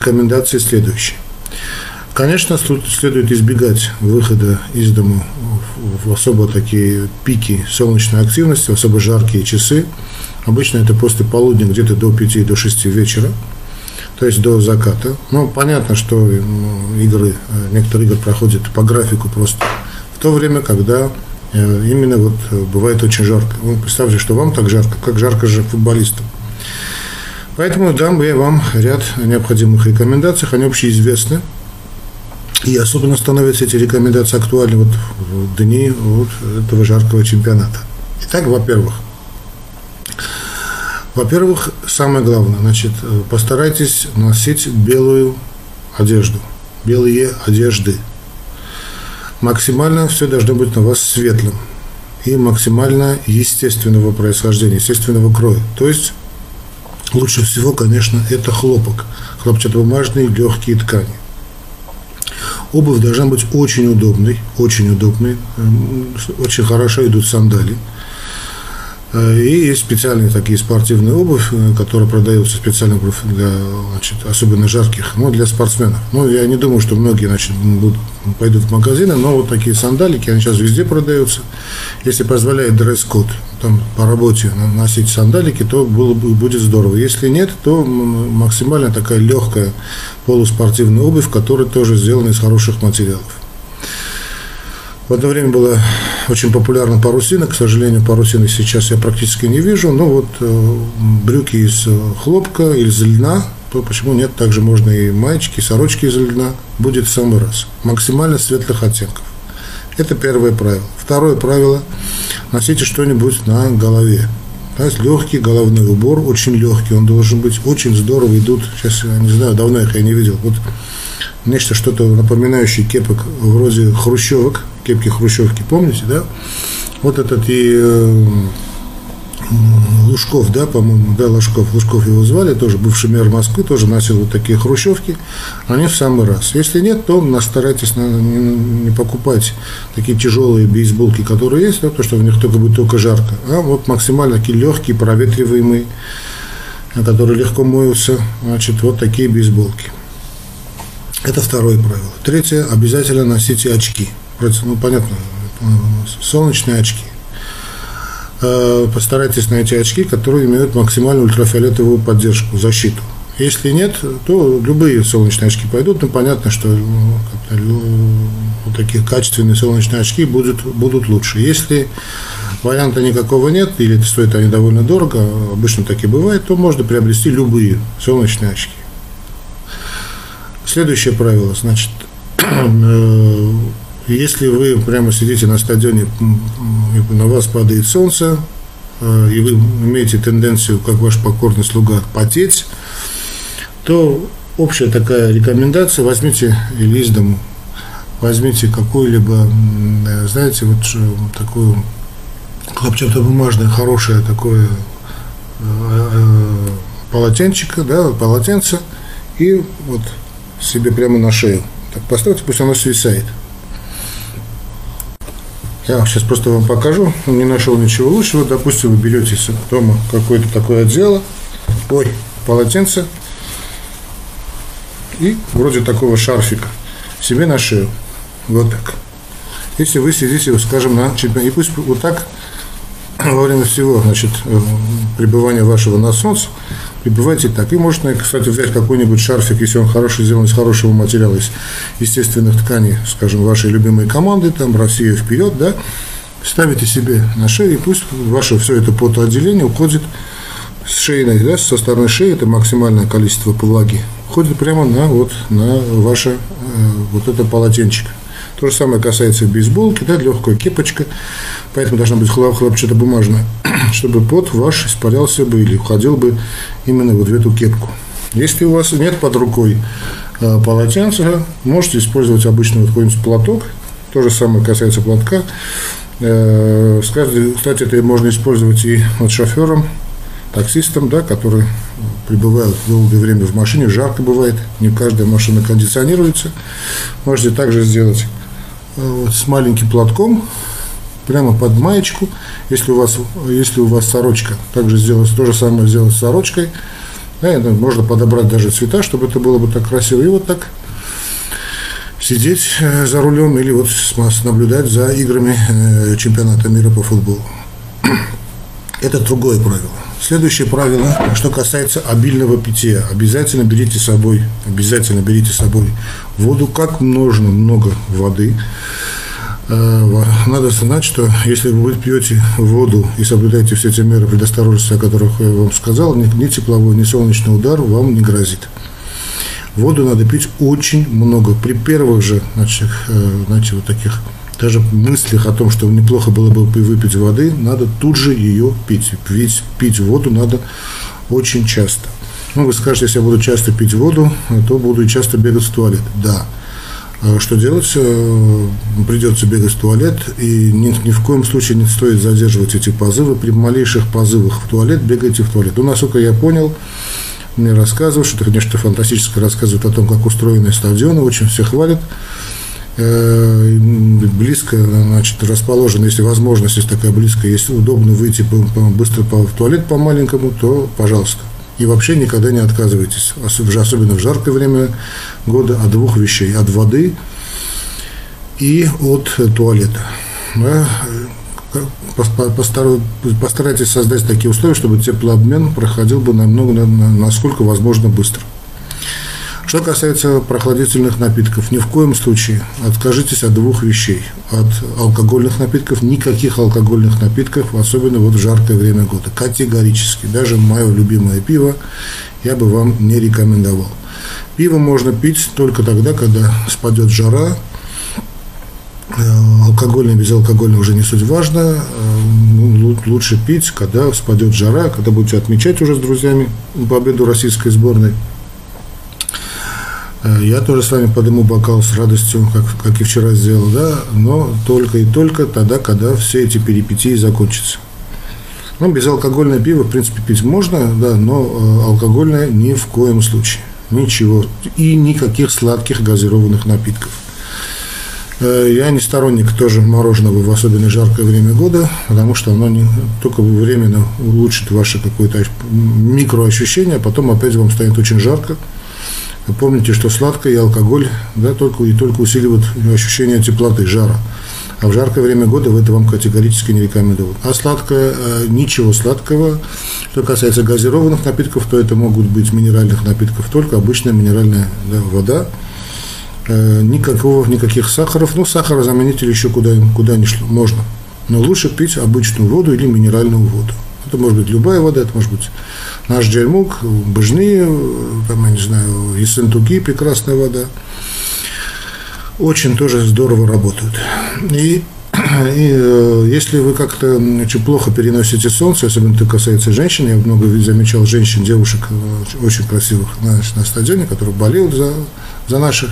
рекомендации следующие. Конечно, следует избегать выхода из дома в особо такие пики солнечной активности, в особо жаркие часы. Обычно это после полудня, где-то до 5 до 6 вечера, то есть до заката. Ну, понятно, что игры, э, некоторые игры проходят по графику просто в то время, когда э, именно вот э, бывает очень жарко. Вы представьте, что вам так жарко, как жарко же футболистам. Поэтому дам я вам ряд необходимых рекомендаций, они общеизвестны. И особенно становятся эти рекомендации актуальны вот в дни вот этого жаркого чемпионата. Итак, во-первых, во-первых, самое главное, значит, постарайтесь носить белую одежду, белые одежды. Максимально все должно быть на вас светлым и максимально естественного происхождения, естественного кроя. То есть лучше всего, конечно, это хлопок, хлопчатобумажные легкие ткани. Обувь должна быть очень удобной, очень удобной, эм, очень хорошо идут сандали – и есть специальные такие спортивные обувь, э, которые продаются специально для значит, особенно жарких, ну, для спортсменов. Ну, я не думаю, что многие значит, будут, пойдут в магазины, но вот такие сандалики, они сейчас везде продаются. Если позволяет дресс-код там, по работе носить сандалики, то было, будет здорово. Если нет, то максимально такая легкая полуспортивная обувь, которая тоже сделана из хороших материалов. В одно время была очень популярна парусина. К сожалению, парусины сейчас я практически не вижу. Но вот э, брюки из хлопка, из льна, то почему нет? Также можно и маечки, и сорочки из льна. Будет в самый раз. Максимально светлых оттенков. Это первое правило. Второе правило – носите что-нибудь на голове. То есть легкий головной убор, очень легкий, он должен быть, очень здорово идут, сейчас я не знаю, давно их я не видел, вот нечто что-то напоминающее кепок вроде хрущевок, кепки хрущевки, помните, да? Вот этот и э, Лужков, да, по-моему, да, Лужков, Лужков его звали, тоже бывший мэр Москвы, тоже носил вот такие хрущевки, они в самый раз. Если нет, то старайтесь не, не покупать такие тяжелые бейсболки, которые есть, да, потому что в них только будет только жарко, а вот максимально такие легкие, проветриваемые, которые легко моются, значит, вот такие бейсболки. Это второе правило. Третье, обязательно носите очки. Ну, понятно, солнечные очки. Э, постарайтесь найти очки, которые имеют максимальную ультрафиолетовую поддержку, защиту. Если нет, то любые солнечные очки пойдут, но понятно, что ну, такие качественные солнечные очки будут, будут лучше. Если варианта никакого нет, или стоят они довольно дорого, обычно так и бывает, то можно приобрести любые солнечные очки. Следующее правило, значит, э, если вы прямо сидите на стадионе, на вас падает солнце, э, и вы имеете тенденцию, как ваш покорный слуга, потеть, то общая такая рекомендация, возьмите или из дому, возьмите какую-либо, э, знаете, вот такую хлопчатобумажное, хорошее такое полотенчик, да, полотенце, и вот себе прямо на шею. Так поставьте, пусть оно свисает. Я сейчас просто вам покажу. Не нашел ничего лучшего. Допустим, вы берете дома какое-то такое отдело. Ой, полотенце. И вроде такого шарфика себе на шею. Вот так. Если вы сидите, скажем, на чемпионате, и пусть вот так во время всего, значит, э, пребывания вашего на солнце, прибывайте так. И можно, кстати, взять какой-нибудь шарфик, если он хороший, сделан из хорошего материала, из естественных тканей, скажем, вашей любимой команды, там, Россия вперед, да, ставите себе на шею, и пусть ваше все это потоотделение уходит с шейной, да, со стороны шеи, это максимальное количество влаги, уходит прямо на, вот, на ваше, э, вот это полотенчик. То же самое касается бейсболки, да, легкая кепочка, поэтому должна быть хлопчатобумажная, чтобы пот ваш испарялся бы или уходил бы именно вот в эту кепку. Если у вас нет под рукой э, полотенца, можете использовать обычный вот какой-нибудь платок, то же самое касается платка. Э, кстати, это можно использовать и вот шофером, таксистам, да, которые пребывают долгое время в машине, жарко бывает, не каждая машина кондиционируется. Можете также сделать вот, с маленьким платком прямо под маечку. Если у вас, если у вас сорочка, также сделать то же самое сделать с сорочкой. Да, можно подобрать даже цвета, чтобы это было бы так красиво. И вот так сидеть э, за рулем или вот наблюдать за играми э, чемпионата мира по футболу. Это другое правило. Следующее правило, что касается обильного питья. Обязательно берите с собой, обязательно берите с собой воду, как нужно много воды. Э, надо знать, что если вы пьете воду и соблюдаете все те меры предосторожности, о которых я вам сказал, ни тепловой, ни солнечный удар вам не грозит. Воду надо пить очень много. При первых же, значит, э, знаете, вот таких даже мыслях о том, что неплохо было бы выпить воды, надо тут же ее пить. Ведь пить воду надо очень часто. Ну, вы скажете, если я буду часто пить воду, то буду и часто бегать в туалет. Да. А что делать? Э, придется бегать в туалет, и ни, ни в коем случае не стоит задерживать эти позывы. При малейших позывах в туалет бегайте в туалет. Ну, насколько я понял, мне рассказывают, что конечно, фантастическое рассказывают о том, как устроены стадионы, очень все хвалят. Э, близко, значит, расположен, если возможность есть такая близкая, если удобно выйти быстро в туалет по маленькому, то пожалуйста. И вообще никогда не отказывайтесь, особенно в жаркое время года, от двух вещей. От воды и от туалета. Да? Постарайтесь создать такие условия, чтобы теплообмен проходил бы намного, насколько возможно быстро. Что касается прохладительных напитков, ни в коем случае откажитесь от двух вещей. От алкогольных напитков, никаких алкогольных напитков, особенно вот в жаркое время года. Категорически. Даже мое любимое пиво я бы вам не рекомендовал. Пиво можно пить только тогда, когда спадет жара, э, алкогольное, безалкогольное уже не суть важно. Э, ну, лучше пить, когда спадет жара, когда будете отмечать уже с друзьями победу российской сборной. Э, я тоже с вами подниму бокал с радостью, как, как и вчера сделал, да, но только и только тогда, когда все эти перипетии закончатся. Ну, безалкогольное пиво, в принципе, пить можно, да, но э, алкогольное ни в коем случае. Ничего. И никаких сладких газированных напитков. Э, я не сторонник тоже мороженого в особенно жаркое время года, потому что оно не, только временно улучшит ваше какое-то микроощущение, а потом опять вам станет очень жарко. Помните, что сладкое и алкоголь да, только, и только усиливают ощущение теплоты, жара. А в жаркое время года вы это вам категорически не рекомендую. А сладкое, э, ничего сладкого. Что касается газированных напитков, то это могут быть минеральных напитков, только обычная минеральная да, вода. Э, никакого, никаких сахаров. Ну, сахарозаменитель еще куда, куда ни шло, можно. Но лучше пить обычную воду или минеральную воду. Это может быть любая вода, это может быть наш джельмук, быжни, там, я не знаю, Ессентуки, прекрасная вода. Очень тоже здорово работают. И, и э, если вы как-то очень плохо переносите солнце, особенно это касается женщин, я много замечал женщин, девушек э, очень красивых на, на стадионе, которые болеют за, за наших,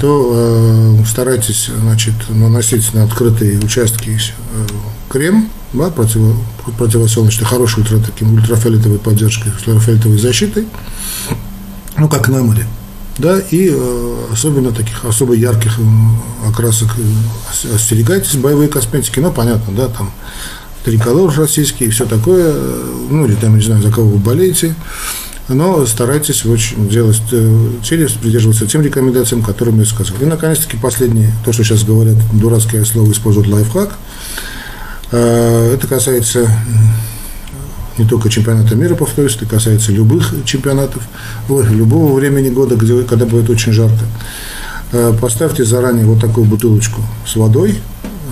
то э, старайтесь значит, наносить на открытые участки э, крем, да, противо, противосолнечный, хороший ультра, таким ультрафиолетовой поддержкой, ультрафиолетовой защитой, ну, как на море. Да, и э, особенно таких особо ярких окрасок э, остерегайтесь, боевые косметики, ну, понятно, да, там триколор российский и все такое, э, ну, или там, не знаю, за кого вы болеете, но старайтесь очень делать э, через, придерживаться тем рекомендациям, которым я сказал. И, наконец-таки, последнее, то, что сейчас говорят, дурацкое слово используют лайфхак – это касается не только чемпионата мира, повторюсь, это касается любых чемпионатов, любого времени года, где, когда будет очень жарко. Э, поставьте заранее вот такую бутылочку с водой,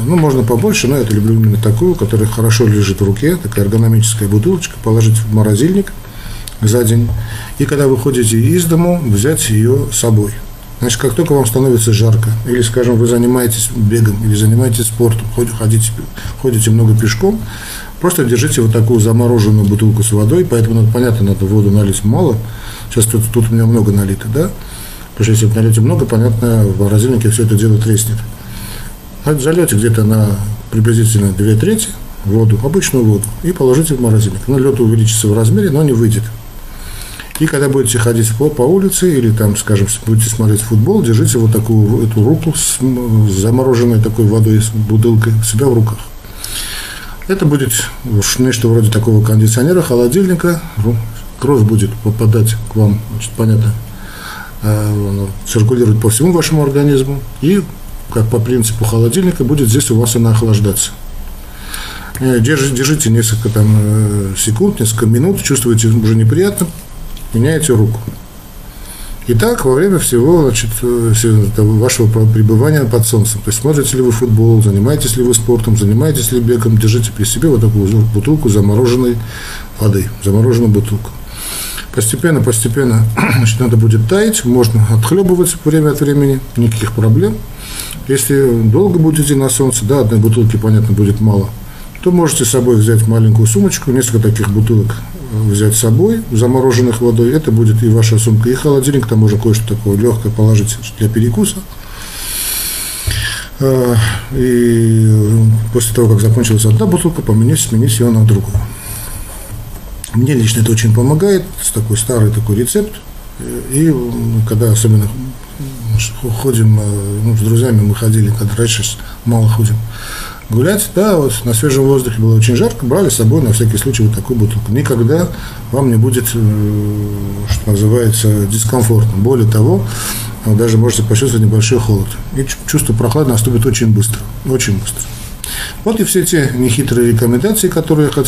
ну, можно побольше, но я это люблю именно такую, которая хорошо лежит в руке, такая эргономическая бутылочка, положить в морозильник за день. И когда вы ходите из дому, взять ее с собой. Значит, как только вам становится жарко, или, скажем, вы занимаетесь бегом, или занимаетесь спортом, ходите, ходите много пешком, просто держите вот такую замороженную бутылку с водой, поэтому, надо, понятно, надо воду налить мало. Сейчас тут, тут у меня много налито, да? Потому что если вы нальете много, понятно, в морозильнике все это дело треснет. Зальете где-то на приблизительно 2 трети воду, обычную воду, и положите в морозильник. Ну, лед увеличится в размере, но не выйдет. И когда будете ходить по, улице или там, скажем, будете смотреть футбол, держите вот такую эту руку с, замороженной такой водой, с бутылкой себя в руках. Это будет нечто вроде такого кондиционера, холодильника, кровь будет попадать к вам, значит, понятно, э, циркулировать по всему вашему организму, и, как по принципу холодильника, будет здесь у вас она охлаждаться. Э, держите, держите несколько там, э, секунд, несколько минут, чувствуете уже неприятно, меняете руку. Итак, во время всего значит, вашего пребывания под солнцем, то есть смотрите ли вы футбол, занимаетесь ли вы спортом, занимаетесь ли бегом, держите при себе вот такую бутылку замороженной воды, замороженную бутылку. Постепенно, постепенно значит, надо будет таять, можно отхлебывать время от времени, никаких проблем. Если долго будете на солнце, да, одной бутылки, понятно, будет мало, то можете с собой взять маленькую сумочку, несколько таких бутылок взять с собой, замороженных водой. Это будет и ваша сумка, и холодильник. Там можно кое-что такое легкое положить для перекуса. А, и после того, как закончилась одна бутылка, поменять, сменить ее на другую. Мне лично это очень помогает, с такой старый такой рецепт. И когда особенно ходим, э, ну, с друзьями мы ходили, когда раньше мало ходим, гулять, да, вот на свежем воздухе было очень жарко, брали с собой на всякий случай вот такую бутылку. Никогда вам не будет, э, что называется, дискомфортно. Более того, вы даже можете почувствовать небольшой холод. И чувство прохлады наступит очень быстро, очень быстро. Вот и все те нехитрые рекомендации, которые я хотел